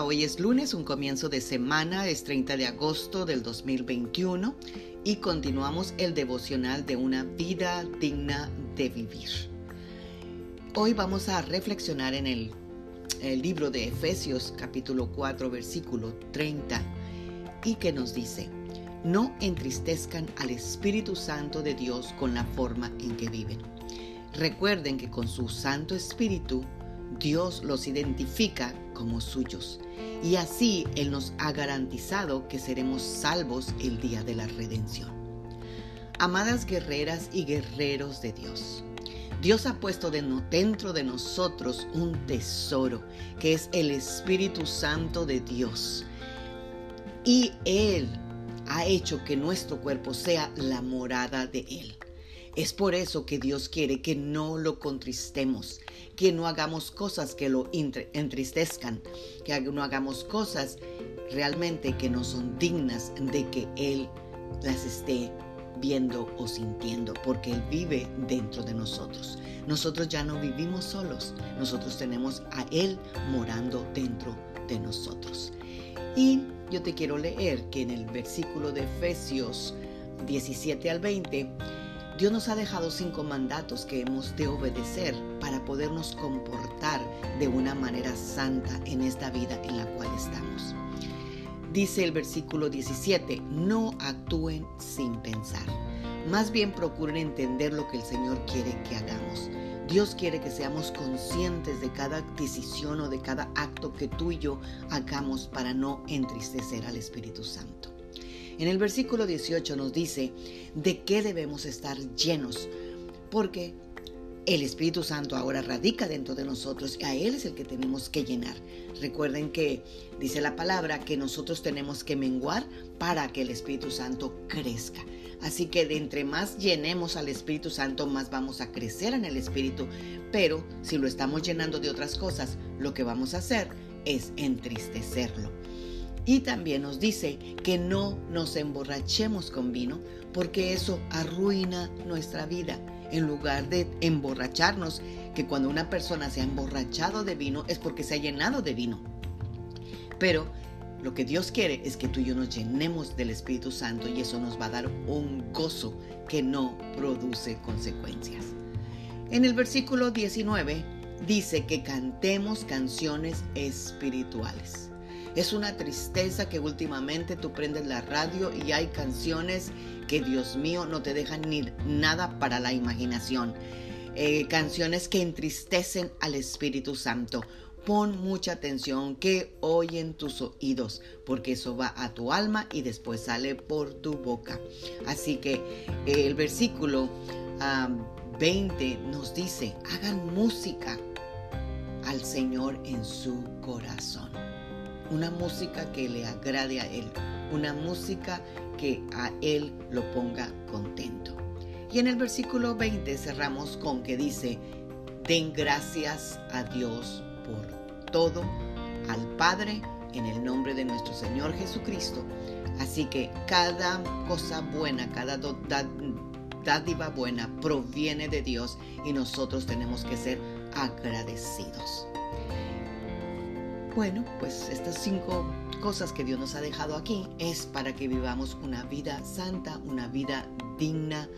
Hoy es lunes, un comienzo de semana, es 30 de agosto del 2021 y continuamos el devocional de una vida digna de vivir. Hoy vamos a reflexionar en el, el libro de Efesios capítulo 4 versículo 30 y que nos dice, no entristezcan al Espíritu Santo de Dios con la forma en que viven. Recuerden que con su Santo Espíritu Dios los identifica como suyos y así Él nos ha garantizado que seremos salvos el día de la redención. Amadas guerreras y guerreros de Dios, Dios ha puesto dentro de nosotros un tesoro que es el Espíritu Santo de Dios. Y Él ha hecho que nuestro cuerpo sea la morada de Él. Es por eso que Dios quiere que no lo contristemos, que no hagamos cosas que lo entristezcan, que no hagamos cosas realmente que no son dignas de que Él las esté viendo o sintiendo, porque Él vive dentro de nosotros. Nosotros ya no vivimos solos, nosotros tenemos a Él morando dentro de nosotros. Y yo te quiero leer que en el versículo de Efesios 17 al 20, Dios nos ha dejado cinco mandatos que hemos de obedecer para podernos comportar de una manera santa en esta vida en la cual estamos. Dice el versículo 17, no actúen sin pensar. Más bien procuren entender lo que el Señor quiere que hagamos. Dios quiere que seamos conscientes de cada decisión o de cada acto que tú y yo hagamos para no entristecer al Espíritu Santo. En el versículo 18 nos dice de qué debemos estar llenos, porque el Espíritu Santo ahora radica dentro de nosotros y a Él es el que tenemos que llenar. Recuerden que dice la palabra que nosotros tenemos que menguar para que el Espíritu Santo crezca. Así que de entre más llenemos al Espíritu Santo, más vamos a crecer en el Espíritu. Pero si lo estamos llenando de otras cosas, lo que vamos a hacer es entristecerlo. Y también nos dice que no nos emborrachemos con vino porque eso arruina nuestra vida. En lugar de emborracharnos, que cuando una persona se ha emborrachado de vino es porque se ha llenado de vino. Pero lo que Dios quiere es que tú y yo nos llenemos del Espíritu Santo y eso nos va a dar un gozo que no produce consecuencias. En el versículo 19 dice que cantemos canciones espirituales. Es una tristeza que últimamente tú prendes la radio y hay canciones que Dios mío no te dejan ni nada para la imaginación. Eh, canciones que entristecen al Espíritu Santo. Pon mucha atención que oyen tus oídos, porque eso va a tu alma y después sale por tu boca. Así que eh, el versículo 20 nos dice, hagan música al Señor en su corazón una música que le agrade a Él, una música que a Él lo ponga contento. Y en el versículo 20 cerramos con que dice, den gracias a Dios por todo, al Padre, en el nombre de nuestro Señor Jesucristo. Así que cada cosa buena, cada dádiva buena proviene de Dios y nosotros tenemos que ser agradecidos. Bueno, pues estas cinco cosas que Dios nos ha dejado aquí es para que vivamos una vida santa, una vida digna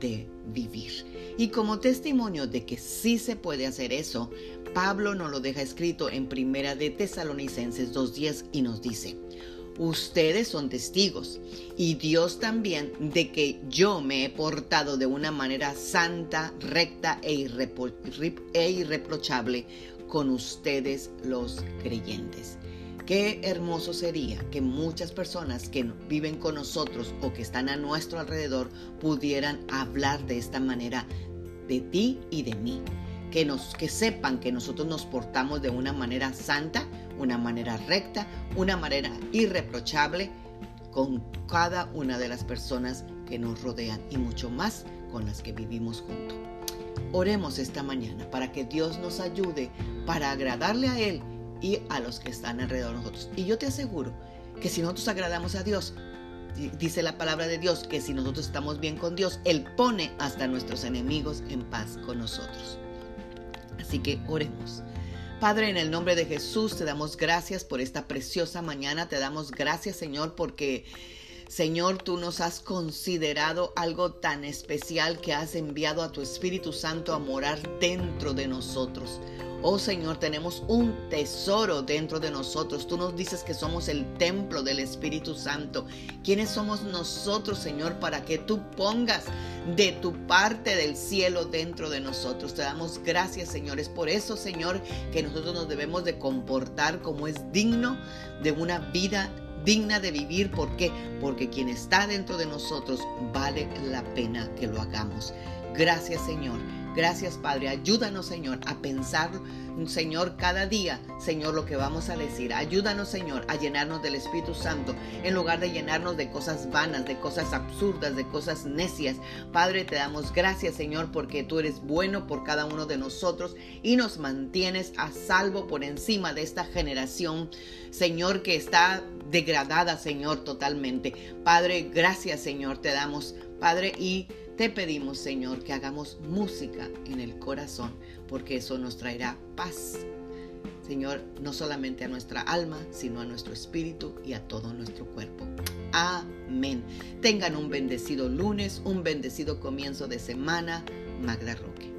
de vivir. Y como testimonio de que sí se puede hacer eso, Pablo nos lo deja escrito en Primera de Tesalonicenses 2.10 y nos dice, ustedes son testigos y Dios también de que yo me he portado de una manera santa, recta e, e irreprochable con ustedes los creyentes. Qué hermoso sería que muchas personas que viven con nosotros o que están a nuestro alrededor pudieran hablar de esta manera de ti y de mí. Que, nos, que sepan que nosotros nos portamos de una manera santa, una manera recta, una manera irreprochable con cada una de las personas que nos rodean y mucho más con las que vivimos juntos. Oremos esta mañana para que Dios nos ayude para agradarle a Él y a los que están alrededor de nosotros. Y yo te aseguro que si nosotros agradamos a Dios, dice la palabra de Dios, que si nosotros estamos bien con Dios, Él pone hasta nuestros enemigos en paz con nosotros. Así que oremos. Padre, en el nombre de Jesús te damos gracias por esta preciosa mañana. Te damos gracias, Señor, porque... Señor, tú nos has considerado algo tan especial que has enviado a tu Espíritu Santo a morar dentro de nosotros. Oh Señor, tenemos un tesoro dentro de nosotros. Tú nos dices que somos el templo del Espíritu Santo. ¿Quiénes somos nosotros, Señor, para que tú pongas de tu parte del cielo dentro de nosotros? Te damos gracias, Señor. Es por eso, Señor, que nosotros nos debemos de comportar como es digno de una vida digna de vivir. ¿Por qué? Porque quien está dentro de nosotros vale la pena que lo hagamos. Gracias, Señor. Gracias Padre, ayúdanos Señor a pensar, Señor, cada día, Señor, lo que vamos a decir. Ayúdanos Señor a llenarnos del Espíritu Santo en lugar de llenarnos de cosas vanas, de cosas absurdas, de cosas necias. Padre, te damos gracias Señor porque tú eres bueno por cada uno de nosotros y nos mantienes a salvo por encima de esta generación, Señor, que está degradada, Señor, totalmente. Padre, gracias Señor, te damos, Padre, y te pedimos, Señor, que hagamos música en el corazón, porque eso nos traerá paz. Señor, no solamente a nuestra alma, sino a nuestro espíritu y a todo nuestro cuerpo. Amén. Tengan un bendecido lunes, un bendecido comienzo de semana. Magda Roque.